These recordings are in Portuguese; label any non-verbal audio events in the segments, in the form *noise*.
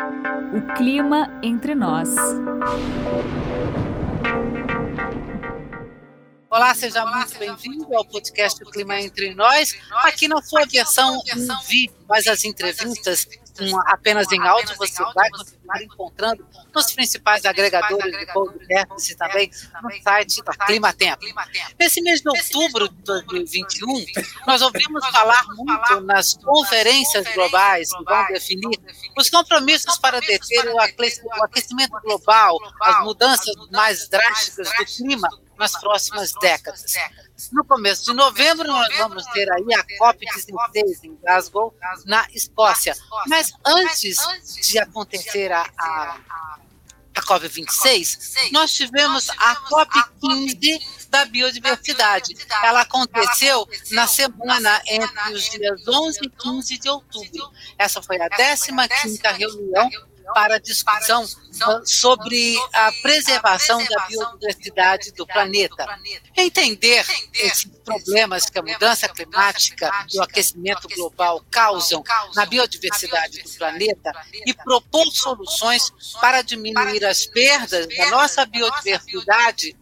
O clima entre nós. Olá, seja Olá, muito bem-vindo ao podcast O Clima Entre Nós, aqui na sua versão em vídeo, mas as entrevistas apenas em áudio você vai continuar encontrando nos principais agregadores de podcasts e também no site da Clima Tempo. Nesse mês de outubro de 2021, nós ouvimos falar muito nas conferências globais que vão definir os compromissos para deter o aquecimento global, as mudanças mais drásticas do clima nas próximas décadas. No começo de novembro, nós vamos ter aí a COP16 em Glasgow, na Escócia. Mas antes de acontecer a, a, a COP26, nós tivemos a COP15 da biodiversidade. Ela aconteceu na semana entre os dias 11 e 15 de outubro. Essa foi a 15ª reunião para discussão sobre a preservação da biodiversidade do planeta. Entender esses problemas que a mudança climática e o aquecimento global causam na biodiversidade do planeta e propor soluções para diminuir as perdas da nossa biodiversidade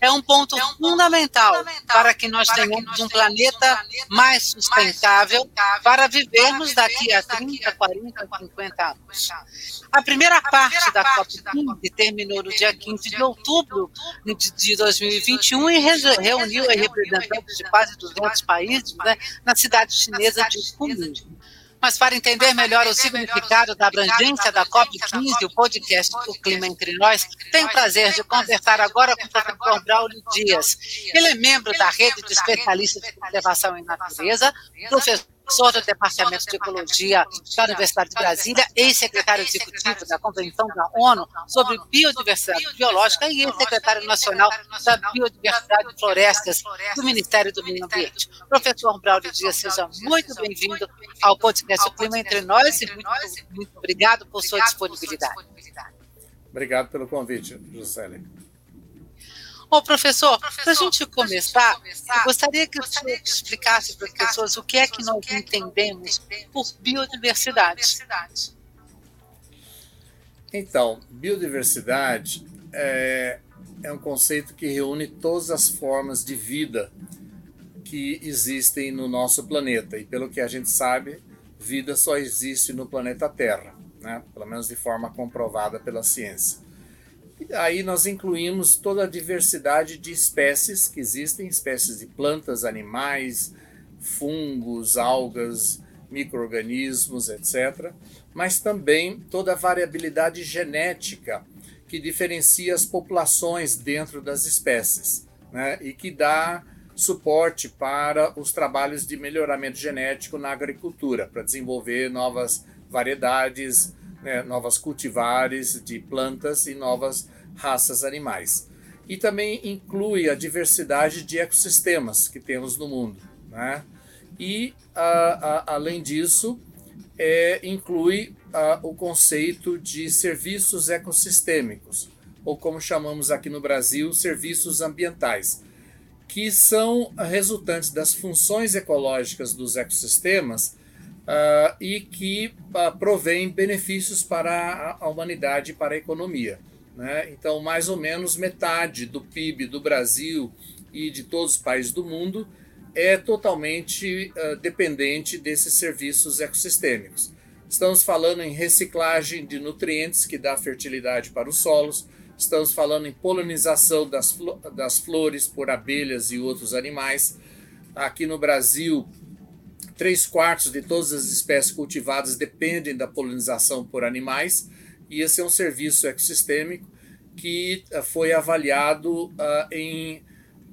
é um ponto fundamental para que nós tenhamos um planeta mais sustentável para vivermos daqui a 30, 40, 50 anos. A primeira parte da COP15 terminou no dia 15 de outubro de 2021 e reuniu representantes de quase 200 países né, na cidade chinesa de Kunming. Mas para entender melhor o significado da abrangência da COP15, o podcast O Clima Entre Nós tem o prazer de conversar agora com o professor Braulio Dias. Ele é membro da rede de especialistas de conservação em natureza, professor Sou do Departamento de Ecologia da Universidade de Brasília, ex-secretário executivo da Convenção da ONU sobre Biodiversidade Biológica e ex-secretário nacional da Biodiversidade e Florestas do Ministério do Meio Ambiente. Professor Braulio Dias, seja muito bem-vindo ao podcast O Clima Entre Nós e muito, muito obrigado por sua disponibilidade. Obrigado pelo convite, José. Bom, professor, para a gente começar, eu gostaria que o senhor explicasse para as pessoas o que é que nós entendemos por biodiversidade. Então, biodiversidade é, é um conceito que reúne todas as formas de vida que existem no nosso planeta. E pelo que a gente sabe, vida só existe no planeta Terra, né? pelo menos de forma comprovada pela ciência. Aí nós incluímos toda a diversidade de espécies que existem, espécies de plantas, animais, fungos, algas, microorganismos, etc. Mas também toda a variabilidade genética que diferencia as populações dentro das espécies né? e que dá suporte para os trabalhos de melhoramento genético na agricultura, para desenvolver novas variedades, né, novas cultivares de plantas e novas raças animais. E também inclui a diversidade de ecossistemas que temos no mundo. Né? E, a, a, além disso, é, inclui a, o conceito de serviços ecossistêmicos, ou como chamamos aqui no Brasil, serviços ambientais, que são resultantes das funções ecológicas dos ecossistemas e que uh, provém benefícios para a, humanidade e para a economia. Né? Então, mais ou menos metade do PIB do Brasil e de todos os países do mundo é totalmente uh, dependente desses serviços ecossistêmicos. Estamos falando em reciclagem de nutrientes que dá fertilidade para os solos, estamos falando em polinização das, flo das flores por abelhas e outros animais. Aqui no Brasil, Três quartos de todas as espécies cultivadas dependem da polinização por animais, e esse é um serviço ecossistêmico que uh, foi avaliado uh, em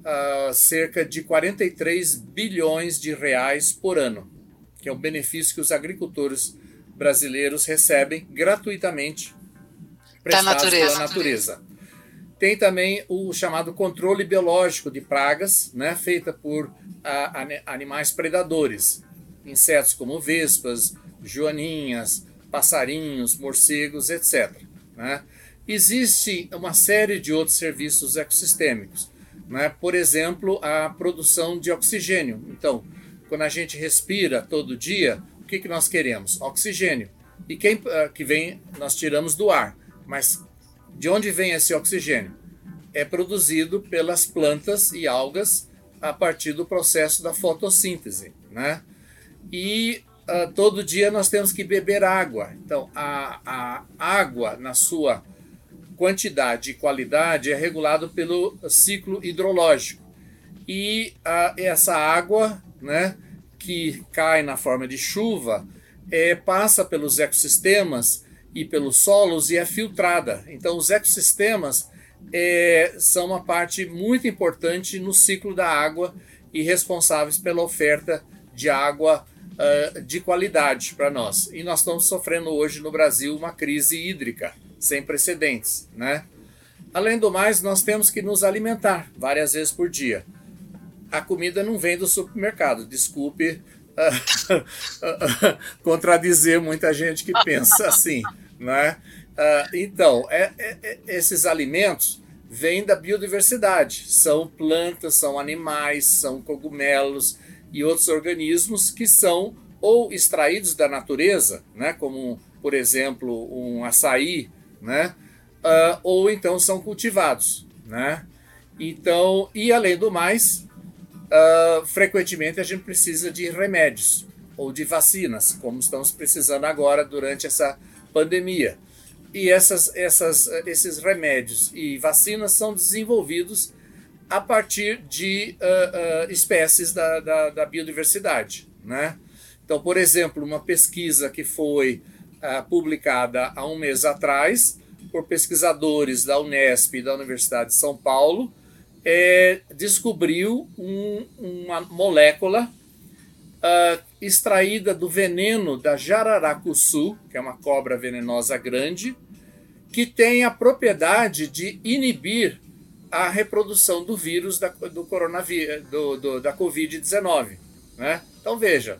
uh, cerca de 43 bilhões de reais por ano, que é um benefício que os agricultores brasileiros recebem gratuitamente da natureza. pela natureza. Tem também o chamado controle biológico de pragas, né, feita por animais predadores insetos como vespas, joaninhas, passarinhos, morcegos, etc. Né? Existe uma série de outros serviços ecossistêmicos, né? por exemplo, a produção de oxigênio. Então, quando a gente respira todo dia, o que, que nós queremos? Oxigênio. E quem uh, que vem, nós tiramos do ar. Mas de onde vem esse oxigênio? É produzido pelas plantas e algas a partir do processo da fotossíntese, né? E uh, todo dia nós temos que beber água. Então, a, a água, na sua quantidade e qualidade, é regulado pelo ciclo hidrológico. E uh, essa água, né, que cai na forma de chuva, é, passa pelos ecossistemas e pelos solos e é filtrada. Então, os ecossistemas é, são uma parte muito importante no ciclo da água e responsáveis pela oferta de água uh, de qualidade para nós. E nós estamos sofrendo hoje no Brasil uma crise hídrica sem precedentes, né? Além do mais, nós temos que nos alimentar várias vezes por dia. A comida não vem do supermercado, desculpe uh, *laughs* contradizer muita gente que pensa assim, né? Uh, então, é, é, é, esses alimentos vêm da biodiversidade. São plantas, são animais, são cogumelos e outros organismos que são ou extraídos da natureza, né, como, por exemplo, um açaí, né, uh, ou então são cultivados. Né? Então, e além do mais, uh, frequentemente a gente precisa de remédios ou de vacinas, como estamos precisando agora durante essa pandemia. E essas, essas, esses remédios e vacinas são desenvolvidos a partir de uh, uh, espécies da, da, da, biodiversidade. Né? Então, por exemplo, uma pesquisa que foi uh, publicada há um mês atrás por pesquisadores da Unesp e da Universidade de São Paulo é, descobriu um, uma molécula uh, extraída do veneno da jararacuçu, que é uma cobra venenosa grande, que tem a propriedade de inibir a reprodução do vírus da, do coronavírus, do, do, da Covid-19. Né? Então veja,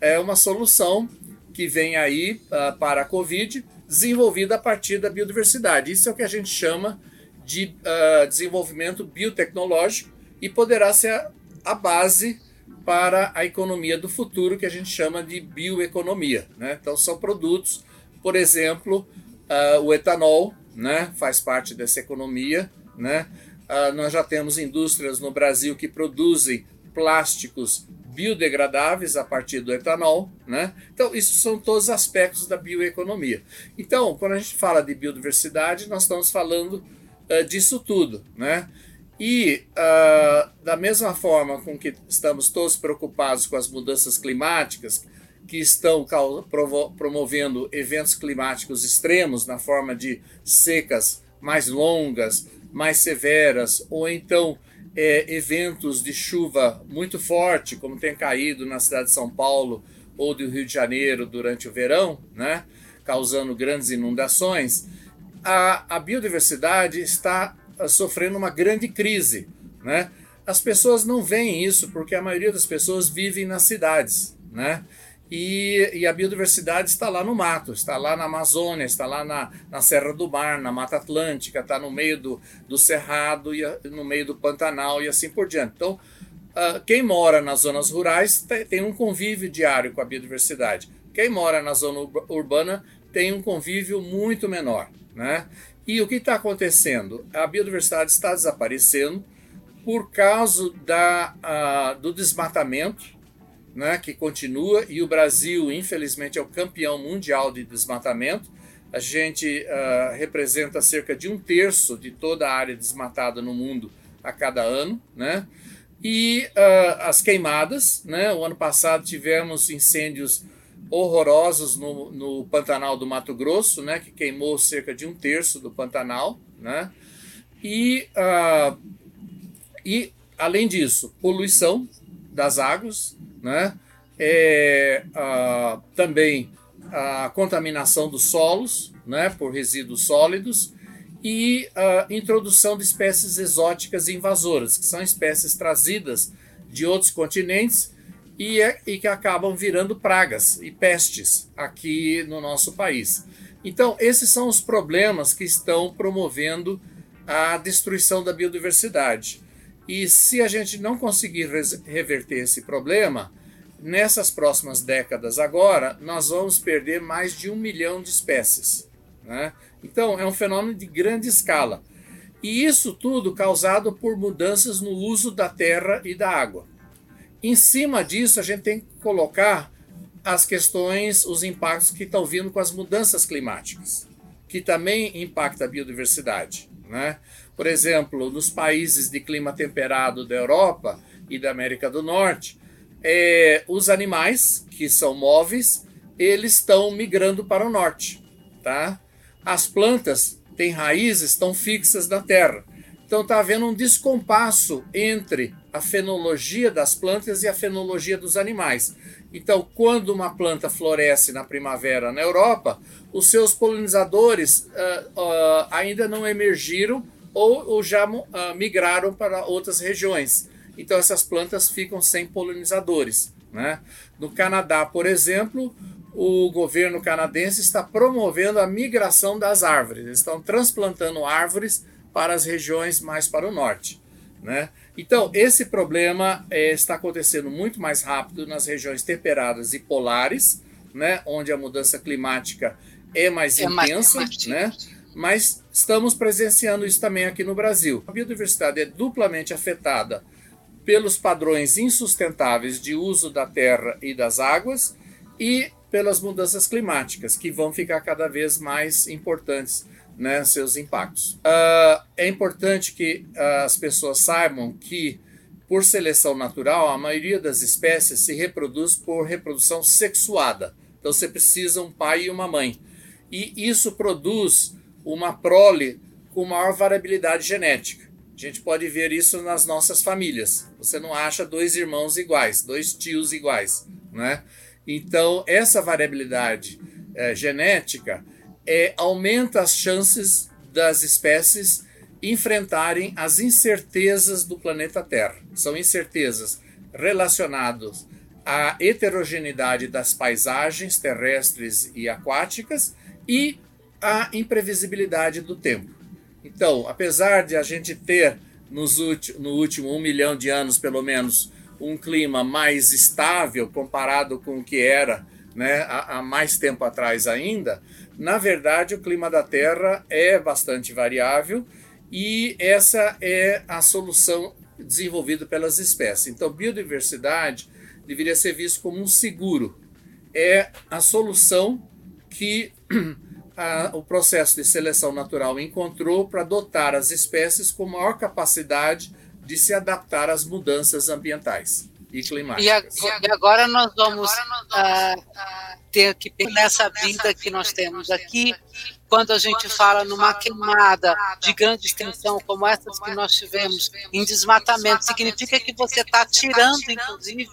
é uma solução que vem aí uh, para a Covid, desenvolvida a partir da biodiversidade. Isso é o que a gente chama de uh, desenvolvimento biotecnológico e poderá ser a, a base para a economia do futuro, que a gente chama de bioeconomia. Né? Então, são produtos, por exemplo, uh, o etanol né? faz parte dessa economia. Né? Uh, nós já temos indústrias no Brasil que produzem plásticos biodegradáveis a partir do etanol, né? Então, isso são todos aspectos da bioeconomia. Então, quando a gente fala de biodiversidade, nós estamos falando uh, disso tudo, né? E, uh, da mesma forma com que estamos todos preocupados com as mudanças climáticas, que estão promovendo eventos climáticos extremos na forma de secas mais longas, mais severas, ou então é, eventos de chuva muito forte, como tem caído na cidade de São Paulo ou do Rio de Janeiro durante o verão, né, causando grandes inundações, a, a biodiversidade está ah, sofrendo uma grande crise. Né? As pessoas não veem isso porque a maioria das pessoas vivem nas cidades. Né? E, e, a biodiversidade está lá no mato, está lá na Amazônia, está lá na, na Serra do Mar, na Mata Atlântica, está no meio do, do Cerrado, e no meio do Pantanal e assim por diante. Então, uh, quem mora nas zonas rurais tem, tem um convívio diário com a biodiversidade. Quem mora na zona urbana tem um convívio muito menor. Né? E o que está acontecendo? A biodiversidade está desaparecendo por causa da, uh, do desmatamento, né, que continua, e o Brasil, infelizmente, é o campeão mundial de desmatamento. A gente uh, representa cerca de um terço de toda a área desmatada no mundo a cada ano. Né? E uh, as queimadas, né? o ano passado tivemos incêndios horrorosos no, no Pantanal do Mato Grosso, né, que queimou cerca de um terço do Pantanal, né, e, uh, e além disso, poluição das águas, né, é, também a contaminação dos solos, né, por resíduos sólidos, e a introdução de espécies exóticas invasoras, que são espécies trazidas de outros continentes e, é, e que acabam virando pragas e pestes aqui no nosso país. Então, esses são os problemas que estão promovendo a destruição da biodiversidade. E se a gente não conseguir reverter esse problema, nessas próximas décadas agora, nós vamos perder mais de um milhão de espécies. Né? Então, é um fenômeno de grande escala. E isso tudo causado por mudanças no uso da terra e da água. Em cima disso, a gente tem que colocar as questões, os impactos que estão vindo com as mudanças climáticas, que também impacta a biodiversidade. Né? Por exemplo, nos países de clima temperado da Europa e da América do Norte, é, os animais que são móveis, eles estão migrando para o norte, tá? As plantas têm raízes, estão fixas na terra. Então está havendo um descompasso entre a fenologia das plantas e a fenologia dos animais. Então, quando uma planta floresce na primavera na Europa, os seus polinizadores uh, uh, ainda não emergiram ou, ou já uh, migraram para outras regiões. Então, essas plantas ficam sem polinizadores. Né? No Canadá, por exemplo, o governo canadense está promovendo a migração das árvores. Eles estão transplantando árvores para as regiões mais para o norte. Né? Então, esse problema é, está acontecendo muito mais rápido nas regiões temperadas e polares, né? onde a mudança climática é mais é intensa, mais né? Mas estamos presenciando isso também aqui no Brasil. A biodiversidade é duplamente afetada pelos padrões insustentáveis de uso da terra e das águas e pelas mudanças climáticas, que vão ficar cada vez mais importantes né, seus impactos. Uh, é importante que uh, as pessoas saibam que, por seleção natural, a maioria das espécies se reproduz por reprodução sexuada. Então você precisa um pai e uma mãe. E isso produz uma prole com maior variabilidade genética. A gente pode ver isso nas nossas famílias. Você não acha dois irmãos iguais, dois tios iguais, né? Então, essa variabilidade é, genética é, aumenta as chances das espécies enfrentarem as incertezas do planeta Terra. São incertezas relacionadas à heterogeneidade das paisagens terrestres e aquáticas e à imprevisibilidade do tempo. Então, apesar de a gente ter nos no último um milhão de anos, pelo menos, um clima mais estável comparado com o que era né, há, há mais tempo atrás ainda, na verdade o clima da Terra é bastante variável e essa é a solução desenvolvida pelas espécies. Então, biodiversidade deveria ser visto como um seguro. É a solução que *clears throat* a, o processo de seleção natural encontrou para dotar as espécies com maior capacidade de se adaptar às mudanças ambientais e climáticas. E agora nós vamos uh, ter que nessa vida que nós temos aqui, quando a gente fala numa queimada de grande extensão como essas que nós tivemos em desmatamento, significa que você está tirando, inclusive,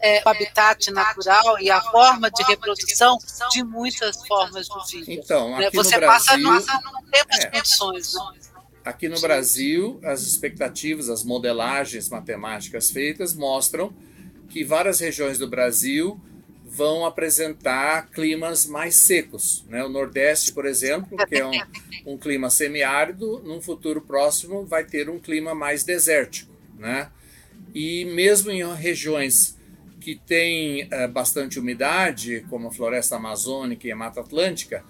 é, o habitat natural e a forma de reprodução de muitas formas de vida. Então, né? aqui você no Brasil, passa a não ter mais é. condições. Né? Aqui no Brasil, as expectativas, as modelagens matemáticas feitas mostram que várias regiões do Brasil vão apresentar climas mais secos. Né? O Nordeste, por exemplo, que é um, um clima semiárido, num futuro próximo vai ter um clima mais desértico. Né? E mesmo em regiões que têm é, bastante umidade, como a floresta amazônica e a Mata Atlântica,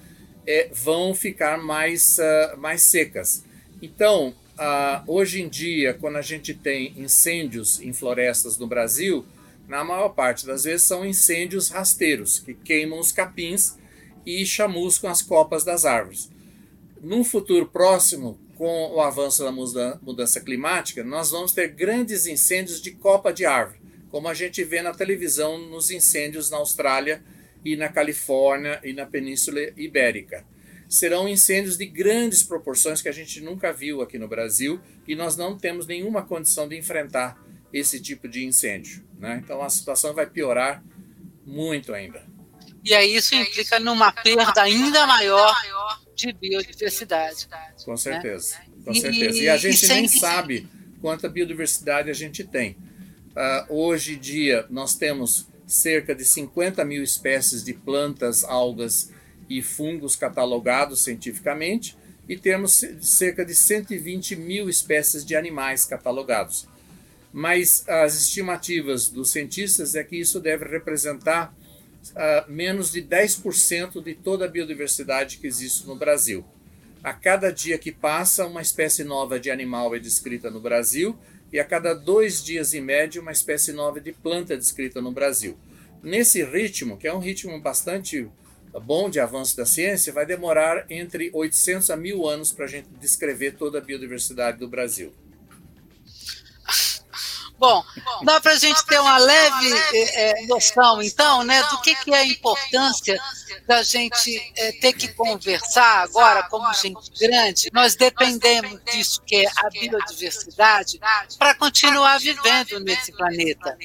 é, vão ficar mais, uh, mais secas. Então, uh, hoje em dia, quando a gente tem incêndios em florestas no Brasil, na maior parte das vezes são incêndios rasteiros, que queimam os capins e chamuscam as copas das árvores. Num futuro próximo, com o avanço da mudança climática, nós vamos ter grandes incêndios de copa de árvore, como a gente vê na televisão nos incêndios na Austrália e na Califórnia e na Península Ibérica serão incêndios de grandes proporções que a gente nunca viu aqui no Brasil e nós não temos nenhuma condição de enfrentar esse tipo de incêndio. Né? Então a situação vai piorar muito ainda. E aí isso implica numa perda ainda maior de biodiversidade. Com certeza, né? com certeza. E a gente e nem sabe quanta biodiversidade a gente tem. Uh, hoje em dia nós temos cerca de 50 mil espécies de plantas, algas e fungos catalogados cientificamente e temos cerca de 120 mil espécies de animais catalogados. Mas as estimativas dos cientistas é que isso deve representar uh, menos de 10% de toda a biodiversidade que existe no Brasil. A cada dia que passa, uma espécie nova de animal é descrita no Brasil, e a cada dois dias em média, uma espécie nova de planta é descrita no Brasil. Nesse ritmo, que é um ritmo bastante bom de avanço da ciência, vai demorar entre 800 a 1000 anos para a gente descrever toda a biodiversidade do Brasil. Bom, dá para a gente ter uma leve é, noção, então, né, do que, que é a importância da gente é, ter que conversar agora como gente grande. Nós dependemos disso que é a biodiversidade para continuar vivendo nesse planeta.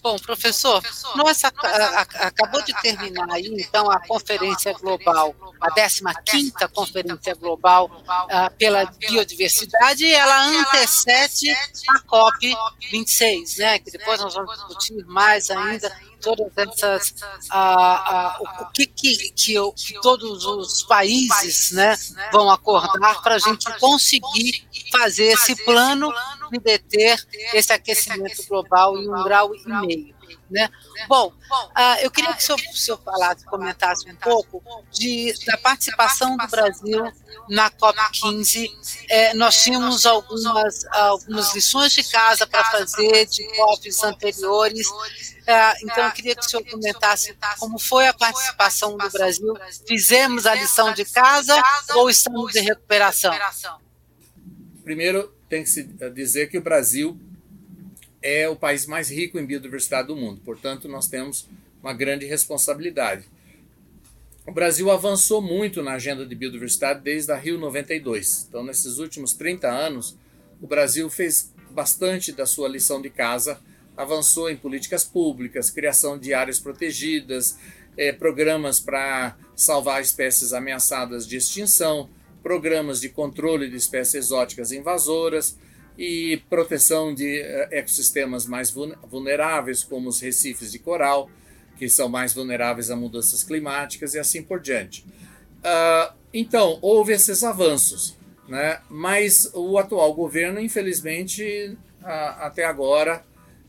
Bom, professor, nossa, acabou de terminar aí, então, a Conferência Global, a 15ª Conferência Global uh, pela Biodiversidade, e ela antecede a COP26, né, que depois nós vamos discutir mais ainda todas essas ah, ah, o que, que, que, eu, que, todos os países né, vão acordar para a gente conseguir fazer esse plano de deter esse aquecimento global em um grau e meio. Né? Bom, uh, eu queria que o senhor, o senhor falasse, comentasse um pouco de, da participação do Brasil na COP15. É, nós tínhamos algumas, algumas lições de casa para fazer de COPs anteriores. É, então, eu queria que o senhor comentasse como foi a participação do Brasil. Fizemos a lição de casa ou estamos em recuperação? Primeiro, tem que se dizer que o Brasil é o país mais rico em biodiversidade do mundo, portanto, nós temos uma grande responsabilidade. O Brasil avançou muito na agenda de biodiversidade desde a Rio 92. Então, nesses últimos 30 anos, o Brasil fez bastante da sua lição de casa, avançou em políticas públicas, criação de áreas protegidas, eh, programas para salvar espécies ameaçadas de extinção, programas de controle de espécies exóticas invasoras, e proteção de eh, ecossistemas mais vulneráveis, como os recifes de coral, que são mais vulneráveis a mudanças climáticas e assim por diante. Uh, então, houve esses avanços, né? mas o atual governo, infelizmente, até agora,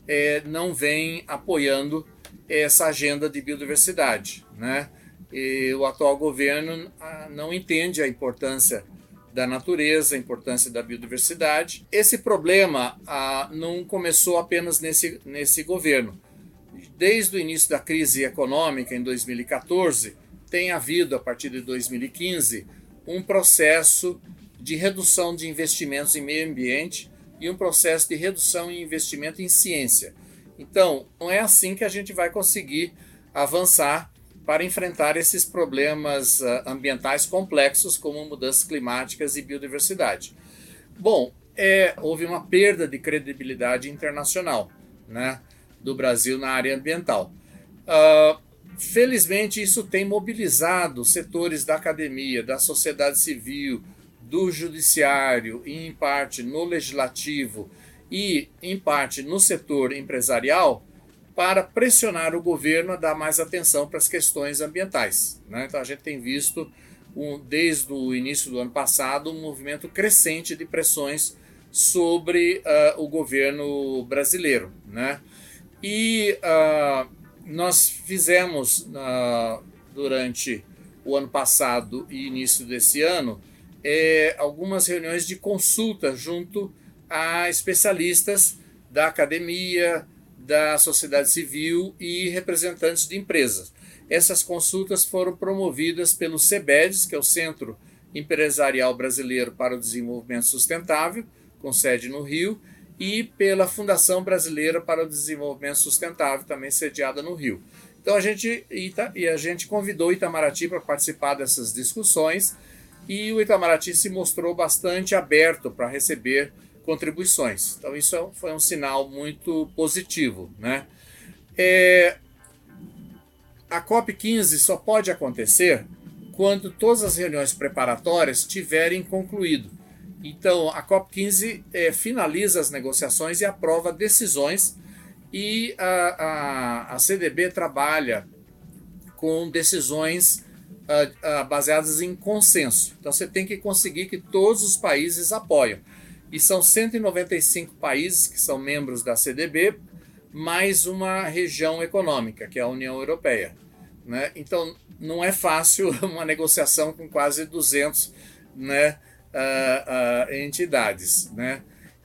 eh, não vem apoiando essa agenda de biodiversidade. Né? E o atual governo uh, não entende a importância da natureza, a importância da biodiversidade. Esse problema ah, não começou apenas nesse, nesse governo. Desde o início da crise econômica, em 2014, tem havido, a partir de 2015, um processo de redução de investimentos em meio ambiente e um processo de redução em investimento em ciência. Então, não é assim que a gente vai conseguir avançar para enfrentar esses problemas uh, ambientais complexos como mudanças climáticas e biodiversidade. Bom, é, houve uma perda de credibilidade internacional né, do Brasil na área ambiental. Uh, felizmente, isso tem mobilizado setores da academia, da sociedade civil, do judiciário, e em parte no legislativo e em parte no setor empresarial, para pressionar o governo a dar mais atenção para as questões ambientais. Né? Então a gente tem visto, um, desde o início do ano passado, um movimento crescente de pressões sobre uh, o governo brasileiro. Né? E uh, nós fizemos, uh, durante o ano passado e início desse ano, é, algumas reuniões de consulta junto a especialistas da academia, da sociedade civil e representantes de empresas. Essas consultas foram promovidas pelo CEBEDES, que é o Centro Empresarial Brasileiro para o Desenvolvimento Sustentável, com sede no Rio, e pela Fundação Brasileira para o Desenvolvimento Sustentável, também sediada no Rio. Então a gente, e a gente convidou Itamaraty para participar dessas discussões e o Itamaraty se mostrou bastante aberto para receber contribuições. Então, isso é foi um sinal muito positivo. Né? É, a COP15 só pode acontecer quando todas as reuniões preparatórias tiverem concluído. Então, a COP15 é, finaliza as negociações e aprova decisões, e a, a, a CDB trabalha com decisões uh, uh, baseadas em consenso. Então, você tem que conseguir que todos os países apoiem. E são 195 países que são membros da CDB, mais uma região econômica, que é a União Europeia. Né? Então, não é fácil *laughs* uma negociação com quase 200 né, uh, uh, entidades. Né?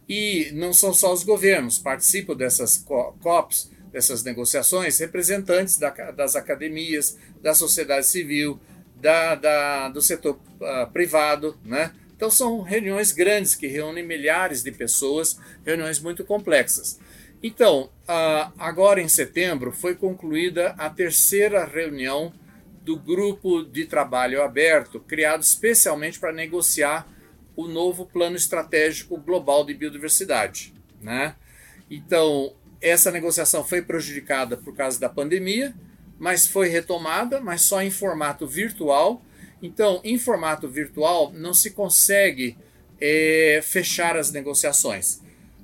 E não são só os governos, participam dessas COPs, dessas negociações, representantes da, das academias, da sociedade civil, da, da do setor uh, privado, né? Então são reuniões grandes que reúnem milhares de pessoas, reuniões muito complexas. Então, agora em setembro foi concluída a terceira reunião do grupo de trabalho aberto, criado especialmente para negociar o novo plano estratégico global de biodiversidade. Né? Então, essa negociação foi prejudicada por causa da pandemia, mas foi retomada, mas só em formato virtual. Então, em formato virtual, não se consegue é, fechar as negociações,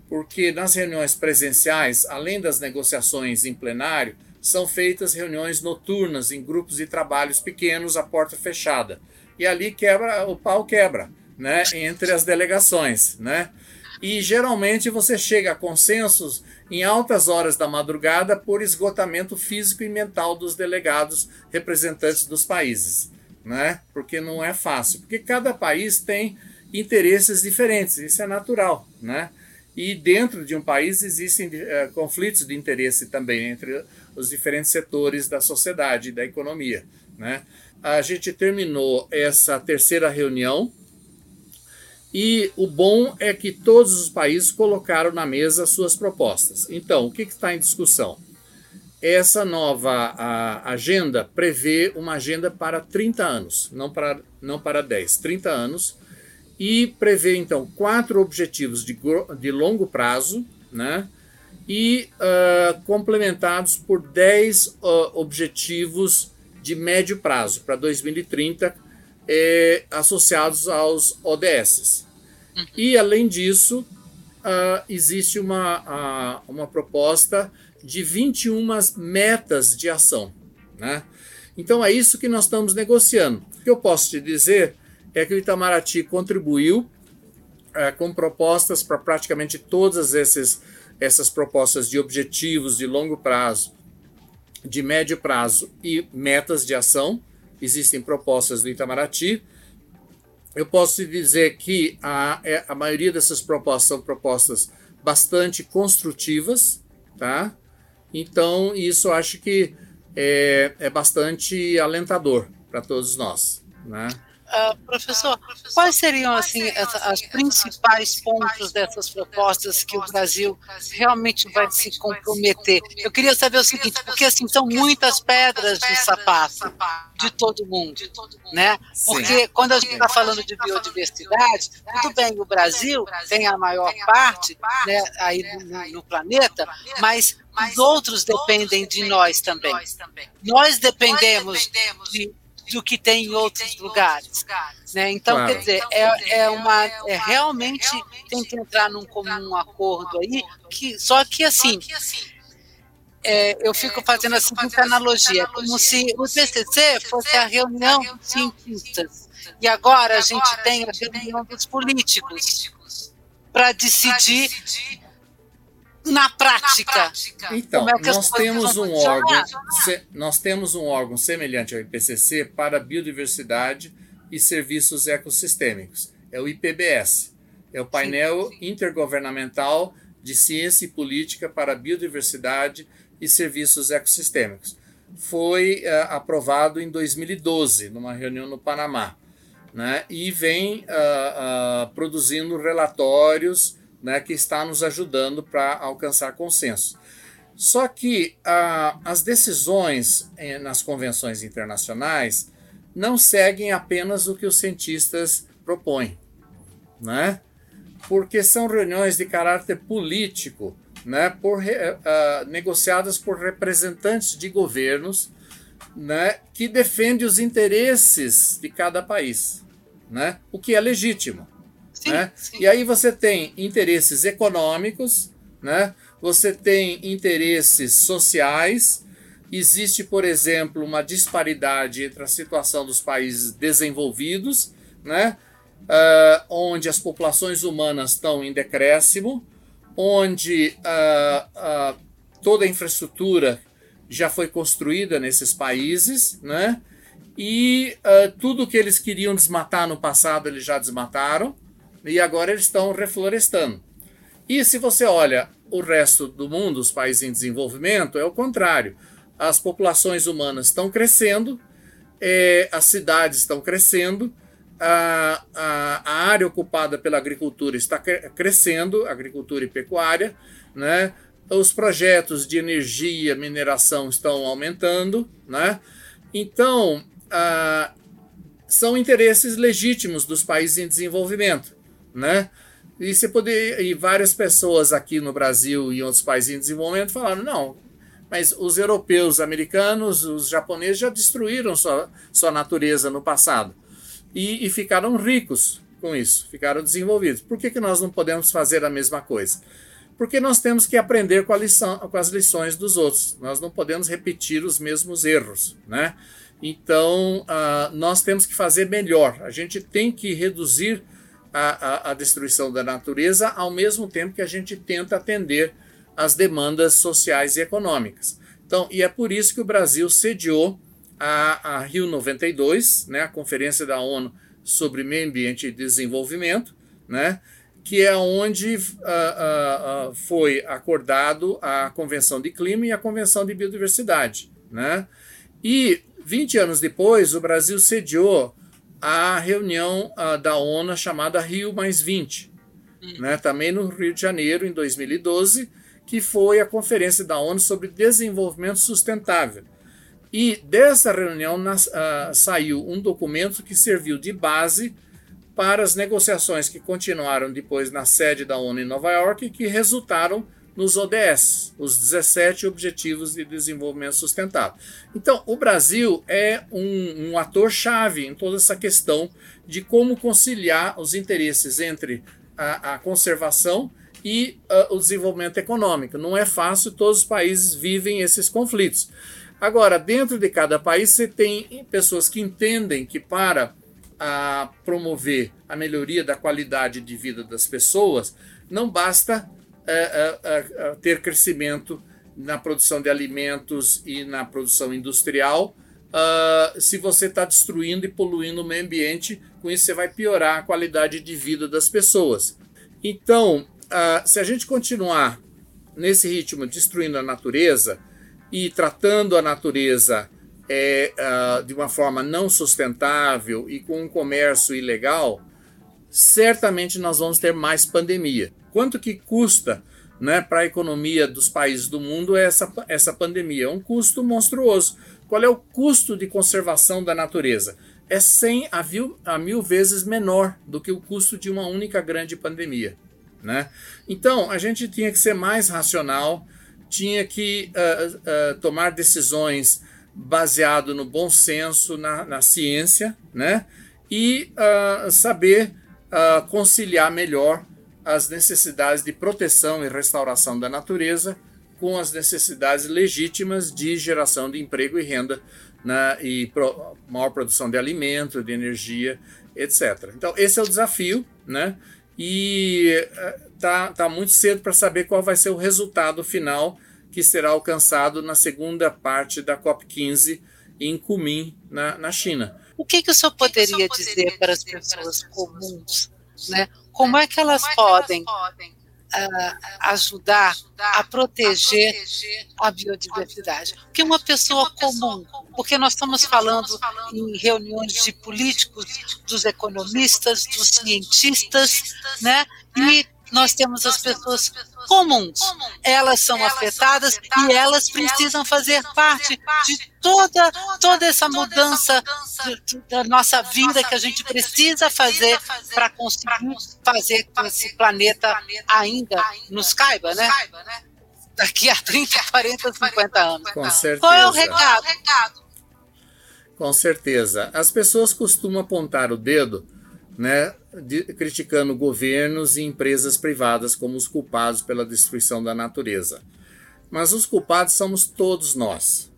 porque nas reuniões presenciais, além das negociações em plenário, são feitas reuniões noturnas em grupos de trabalhos pequenos, a porta fechada. E ali quebra, o pau quebra, né, entre as delegações, né? E geralmente você chega a consensos em altas horas da madrugada por esgotamento físico e mental dos delegados representantes dos países, né? Porque não é fácil, porque cada país tem interesses diferentes, isso é natural, né? E dentro de um país existem uh, conflitos de interesse também entre os diferentes setores da sociedade e da economia. Né? A gente terminou essa terceira reunião e o bom é que todos os países colocaram na mesa suas propostas. Então, o que está em discussão? Essa nova agenda prevê uma agenda para 30 anos, não para, não para 10, 30 anos, e prevê então quatro objetivos de, de longo prazo, né? e uh, complementados por 10 uh, ah, objetivos de médio prazo para 2030, eh, associados aos ODS. Uhum. E, além disso, uh, existe uma, uma proposta de 21 metas de ação. Né? Então, é isso que nós estamos negociando. O que eu posso te dizer é que o Itamaraty contribuiu uh, com propostas para praticamente todas esses essas propostas de objetivos de longo prazo, de médio prazo e metas de ação. Existem propostas do Itamaraty. Eu posso dizer que a, é, a maioria dessas propostas são propostas bastante construtivas, tá? Então, isso acho que é, é bastante alentador para todos nós, né? Uh, professor, quais seriam assim as, as principais pontos dessas propostas que o Brasil realmente vai se comprometer? Eu queria saber o seguinte, porque assim são muitas pedras de sapato de todo mundo, né? Porque quando a gente está falando de biodiversidade, tudo bem, o Brasil tem a maior parte, né, aí no, no planeta, mas os outros dependem de nós também. Nós dependemos de do que tem em outros lugares. Né? Então, claro. quer dizer, é, é uma. É, realmente tem que entrar num comum acordo aí, que, só que assim. É, eu fico fazendo a seguinte analogia, como se o PCC fosse a reunião dos cientistas e agora a gente tem a reunião dos políticos para decidir na prática. Então, é nós temos um órgão, se, nós temos um órgão semelhante ao IPCC para biodiversidade e serviços ecossistêmicos. É o IPBS. É o painel Sim. intergovernamental de ciência e política para biodiversidade e serviços ecossistêmicos. Foi uh, aprovado em 2012, numa reunião no Panamá, né? e vem uh, uh, produzindo relatórios né, que está nos ajudando para alcançar consenso. Só que ah, as decisões eh, nas convenções internacionais não seguem apenas o que os cientistas propõem, né? porque são reuniões de caráter político, né, por, uh, negociadas por representantes de governos né, que defendem os interesses de cada país, né, o que é legítimo. Sim, né? Sim. E aí você tem interesses econômicos, né? você tem interesses sociais. Existe, por exemplo, uma disparidade entre a situação dos países desenvolvidos né? uh, onde as populações humanas estão em decréscimo, onde uh, uh, toda a infraestrutura já foi construída nesses países, né? E tudo que eles queriam desmatar no passado, eles já desmataram, e agora eles estão reflorestando. E se você olha o resto do mundo, os países em desenvolvimento, é o contrário. As populações humanas estão crescendo, é, as cidades estão crescendo, a, a, a, área ocupada pela agricultura está crescendo, agricultura e pecuária, né? os projetos de energia, mineração estão aumentando, né? então são interesses legítimos dos países em desenvolvimento. Né? E você poder, e várias pessoas aqui no Brasil e em outros países em desenvolvimento falaram: não, mas os europeus, americanos, os japoneses já destruíram sua, sua natureza no passado e, e ficaram ricos com isso, ficaram desenvolvidos. Por que, que nós não podemos fazer a mesma coisa? Porque nós temos que aprender com, lição, com as lições dos outros, nós não podemos repetir os mesmos erros, né? Então, uh, nós temos que fazer melhor, a gente tem que reduzir a, a, a destruição da natureza, ao mesmo tempo que a gente tenta atender às demandas sociais e econômicas. Então, e é por isso que o Brasil sediou a, a Rio 92, né, a Conferência da ONU sobre Meio Ambiente e Desenvolvimento, né, que é onde uh, uh, uh, foi acordado a Convenção de Clima e a Convenção de Biodiversidade. Né? E 20 anos depois, o Brasil sediou a reunião uh, da ONU chamada Rio Mais 20, uhum. né, também no Rio de Janeiro, em 2012, que foi a conferência da ONU sobre desenvolvimento sustentável. E dessa reunião nas, uh, saiu um documento que serviu de base para as negociações que continuaram depois na sede da ONU em Nova York e que resultaram nos ODS, os 17 Objetivos de Desenvolvimento Sustentável. Então, o Brasil é um, um ator-chave em toda essa questão de como conciliar os interesses entre a, a conservação e o desenvolvimento econômico. Não é fácil, todos os países vivem esses conflitos. Agora, dentro de cada país, você tem pessoas que entendem que para promover a melhoria da qualidade de vida das pessoas, não basta é, é, é, ter crescimento na produção de alimentos e na produção industrial. Uh, se você está destruindo e poluindo o meio ambiente, com isso você vai piorar a qualidade de vida das pessoas. Então, uh, se a gente continuar nesse ritmo destruindo a natureza e tratando a natureza é, uh, de uma forma não sustentável e com um comércio ilegal, certamente nós vamos ter mais pandemia. Quanto que custa né, para a economia dos países do mundo essa, essa pandemia? É um custo monstruoso. Qual é o custo de conservação da natureza? É 100 a mil, a mil vezes menor do que o custo de uma única grande pandemia. Né? Então, a gente tinha que ser mais racional, tinha que uh, uh, tomar decisões baseado no bom senso, na, na ciência, né? e uh, saber conciliar melhor as necessidades de proteção e restauração da natureza com as necessidades legítimas de geração de emprego e renda né, e pro, maior produção de alimento, de energia, etc. Então, esse é o desafio, né? E tá, tá muito cedo para saber qual vai ser o resultado final que será alcançado na segunda parte da COP15 em Kunming, na, na China. O que, que o senhor poderia, que dizer, poderia para as pessoas comuns né? Como é que elas, é podem, uh, ajudar, a, proteger a biodiversidade? Porque uma pessoa, uma pessoa comum, porque nós estamos falando, falando em reuniões de políticos, dos economistas, dos cientistas, né? E nós temos as pessoas comuns. Elas são afetadas e elas precisam fazer parte de toda, toda essa mudança da nossa vida que a gente precisa fazer para conseguir fazer com esse planeta ainda nos caiba, né? Daqui a 30, 40, 50 anos. Com certeza. Qual é o recado? Com certeza. As pessoas costumam apontar o dedo né, de, criticando governos e empresas privadas como os culpados pela destruição da natureza. Mas os culpados somos todos nós.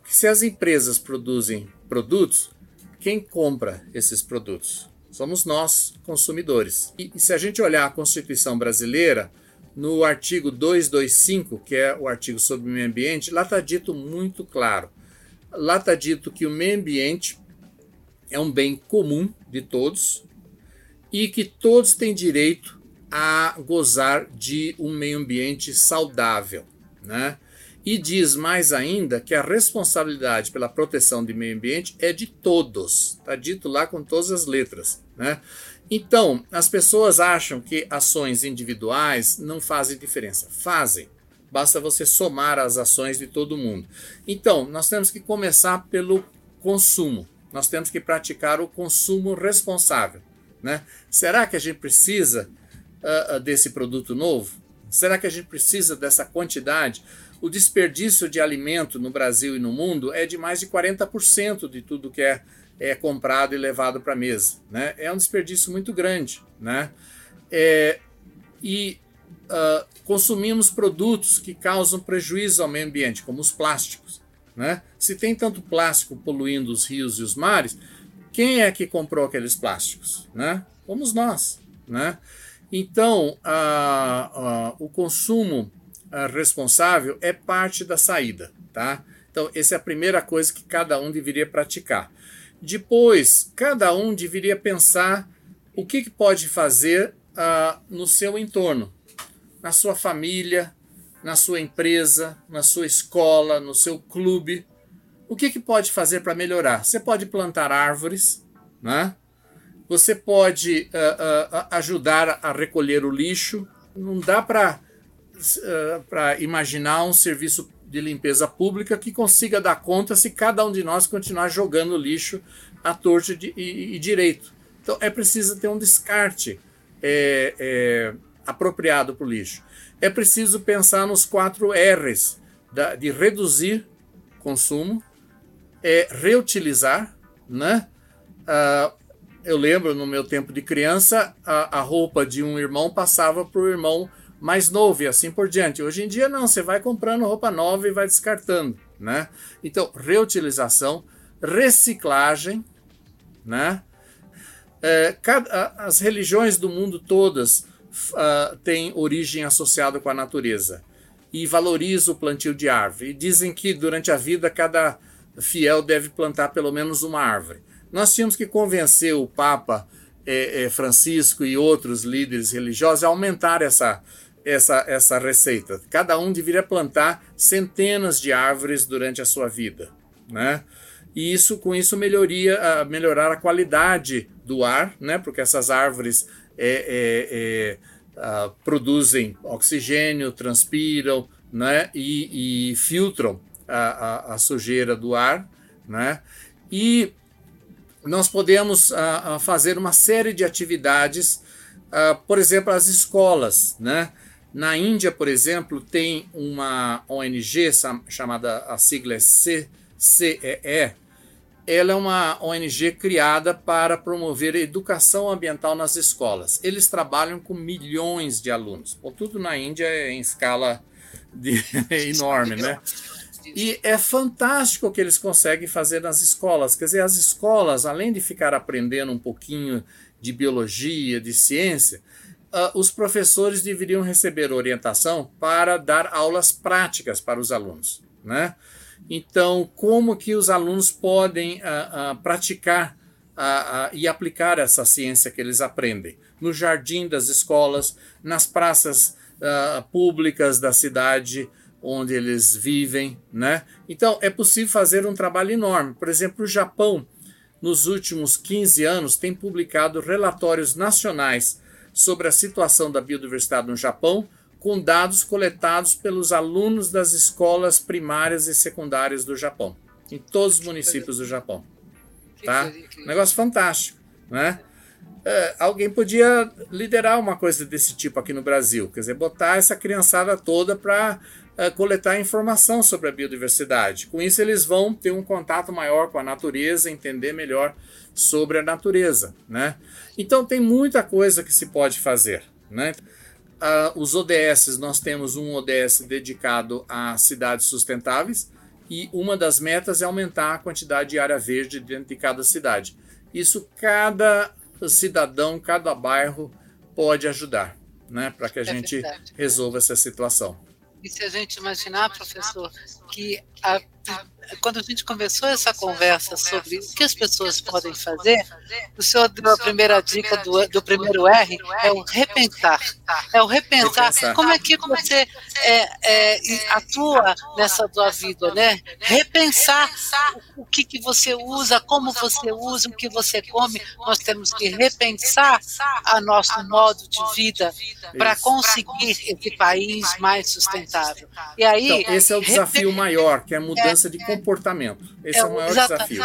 Porque se as empresas produzem produtos, quem compra esses produtos? somos nós, consumidores. E, e se a gente olhar a Constituição brasileira, no artigo 225, que é o artigo sobre o meio ambiente, lá está dito muito claro. Lá está dito que o meio ambiente é um bem comum de todos e que todos têm direito a gozar de um meio ambiente saudável, né? E diz mais ainda que a responsabilidade pela proteção do meio ambiente é de todos. Está dito lá com todas as letras. Né? Então, as pessoas acham que ações individuais não fazem diferença. Fazem. Basta você somar as ações de todo mundo. Então, nós temos que começar pelo consumo. Nós temos que praticar o consumo responsável. Né? Será que a gente precisa uh, desse produto novo? Será que a gente precisa dessa quantidade? O desperdício de alimento no Brasil e no mundo é de mais de 40% de tudo que é, é comprado e levado para a mesa. Né? É um desperdício muito grande. Né? É, e uh, consumimos produtos que causam prejuízo ao meio ambiente, como os plásticos. Né? Se tem tanto plástico poluindo os rios e os mares, quem é que comprou aqueles plásticos? Né? Fomos nós. Né? Então, uh, uh, o consumo responsável é parte da saída, tá? Então, essa é a primeira coisa que cada um deveria praticar. Depois, cada um deveria pensar o que, que pode fazer no seu entorno, na sua família, na sua empresa, na sua escola, no seu clube. O que, que pode fazer para melhorar? Você pode plantar árvores, né? Você pode uh, uh, ajudar a recolher o lixo. Não dá para uh, imaginar um serviço de limpeza pública que consiga dar conta se cada um de nós continuar jogando lixo à torta e, e, e direito. Então é preciso ter um descarte é, é, apropriado para o lixo. É preciso pensar nos quatro R's da, de reduzir consumo, é reutilizar, né? Uh, eu lembro no meu tempo de criança, a, a roupa de um irmão passava para o irmão mais novo e assim por diante. Hoje em dia não, você vai comprando roupa nova e vai descartando, né? Então, reutilização, reciclagem, né? É, cada, as religiões do mundo todas uh, têm origem associada com a natureza e valorizam o plantio de árvore. E dizem que durante a vida cada fiel deve plantar pelo menos uma árvore. Nós tínhamos que convencer o Papa é, é, Francisco e outros líderes religiosos a aumentar essa essa, essa receita. Cada um deveria plantar centenas de árvores durante a sua vida, né? E isso, com isso, melhoria, uh, melhorar a qualidade do ar, né? Porque essas árvores é, produzem oxigênio, transpiram, né? E, e filtram a, a, a, sujeira do ar, né? E nós podemos uh, fazer uma série de atividades, por exemplo, as escolas, né? Na Índia, por exemplo, tem uma ONG chamada, a sigla é CCEE. Ela é uma ONG criada para promover a educação ambiental nas escolas. Eles trabalham com milhões de alunos. Bom, tudo na Índia é em escala de, *laughs* enorme, né? E é fantástico o que eles conseguem fazer nas escolas. Quer dizer, as escolas, além de ficar aprendendo um pouquinho de biologia, de ciência, uh, os professores deveriam receber orientação para dar aulas práticas para os alunos. Né? Então, como que os alunos podem uh, uh, praticar e aplicar essa ciência que eles aprendem? No jardim das escolas, nas praças públicas da cidade onde eles vivem. Né? Então, é possível fazer um trabalho enorme. Por exemplo, o Japão, nos últimos 15 anos, tem publicado relatórios nacionais sobre a situação da biodiversidade no Japão, com dados coletados pelos alunos das escolas primárias e secundárias do Japão, em todos os municípios do Japão. Tá? Negócio fantástico, né? É, alguém podia liderar uma coisa desse tipo aqui no Brasil, quer dizer, botar essa criançada toda para coletar informação sobre a biodiversidade. Com isso, eles vão ter um contato maior com a natureza, entender melhor sobre a natureza, né? Então tem muita coisa que se pode fazer, né? Uh, os ODS, nós temos um ODS dedicado a cidades sustentáveis e uma das metas é aumentar a quantidade de área verde dentro de cada cidade. Isso cada cidadão, cada bairro pode ajudar, né, para que a é gente verdade. resolva essa situação. E se a gente imaginar, professor, que a quando a gente começou essa conversa sobre o que as pessoas podem fazer, o senhor deu a primeira dica do, do primeiro R, é o repensar. É o repensar. Como é que você é, é, atua nessa tua vida, né? Repensar o que, que você usa, como você usa, o que você come. Nós temos que repensar a nosso modo de vida para conseguir esse país mais sustentável. E aí, então, esse é o desafio maior, que é a mudança de comportamento comportamento. Esse é, é o maior exata, desafio.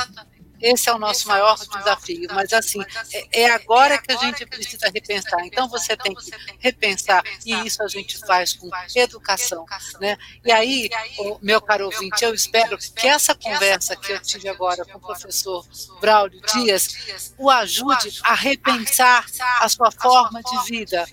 Esse é o nosso maior desafio, mas assim, é, é agora que a gente precisa repensar. Então você tem que repensar, e isso a gente faz com educação. Né? E aí, meu caro ouvinte, eu espero que essa conversa que eu tive agora com o professor Braulio Dias o ajude a repensar a sua forma de vida,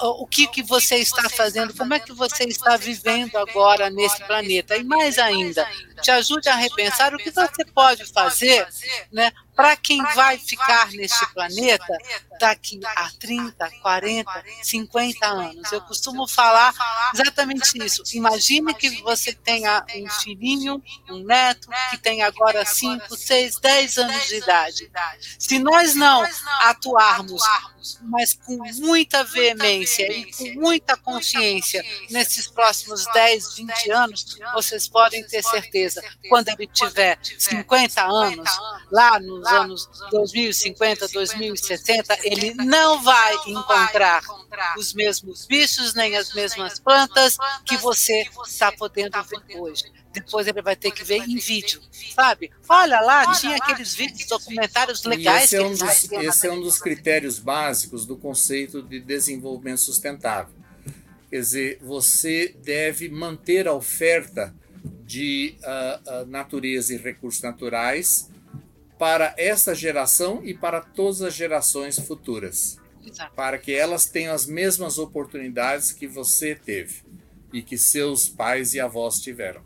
o que, que você está fazendo, como é que você está vivendo agora nesse planeta. E mais ainda, te ajude a repensar o que você pode fazer né, para quem vai ficar neste planeta daqui a 30, 40, 50 anos. Eu costumo falar exatamente isso. Imagine que você tenha um filhinho, um neto, que tem agora 5, 6, 10 anos de idade. Se nós não atuarmos, mas com muita veemência e com muita consciência nesses próximos 10, 20 anos, vocês podem ter certeza, quando ele tiver 50 anos, lá nos anos 2050, 2060, ele não vai encontrar os mesmos bichos nem as mesmas plantas que você está podendo ver hoje. Depois ele vai ter que ver em vídeo, sabe? Olha lá, tinha aqueles vídeos, documentários legais. esse é, um dos, esse é um dos critérios básicos do conceito de desenvolvimento sustentável. Quer dizer, você deve manter a oferta de uh, uh, natureza e recursos naturais para essa geração e para todas as gerações futuras. Exato. Para que elas tenham as mesmas oportunidades que você teve e que seus pais e avós tiveram.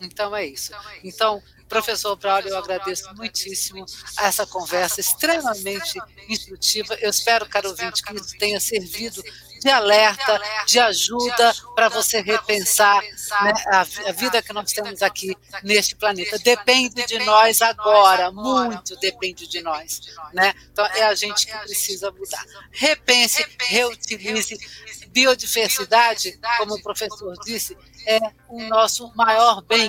Então é isso. Então, professor Braulio, eu agradeço muitíssimo essa conversa extremamente instrutiva. Eu espero, caro ouvinte, que isso tenha servido de alerta, de ajuda para você repensar né, a, a, vida que nós temos aqui neste planeta. Depende de nós agora, muito depende de nós. Né? Então, é a gente que precisa mudar. Repense, reutilize. Biodiversidade, como o professor disse, é o nosso maior bem.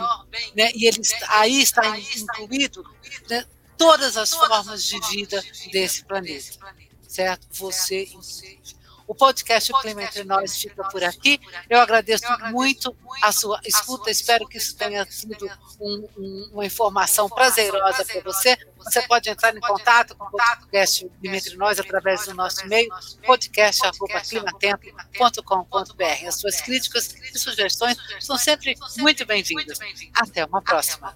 Né? E ele, aí está incluído né, todas as formas de vida desse planeta. Certo? Você, inclusive. O podcast O Clima Entre Nós fica por aqui. Eu agradeço muito a sua escuta. Espero que isso tenha sido um, um, uma informação prazerosa para você. Você pode entrar em contato com o podcast Clima Entre Nós através do nosso e-mail podcast.climatempo.com.br. As suas críticas e sugestões são sempre muito bem-vindas. Até uma próxima.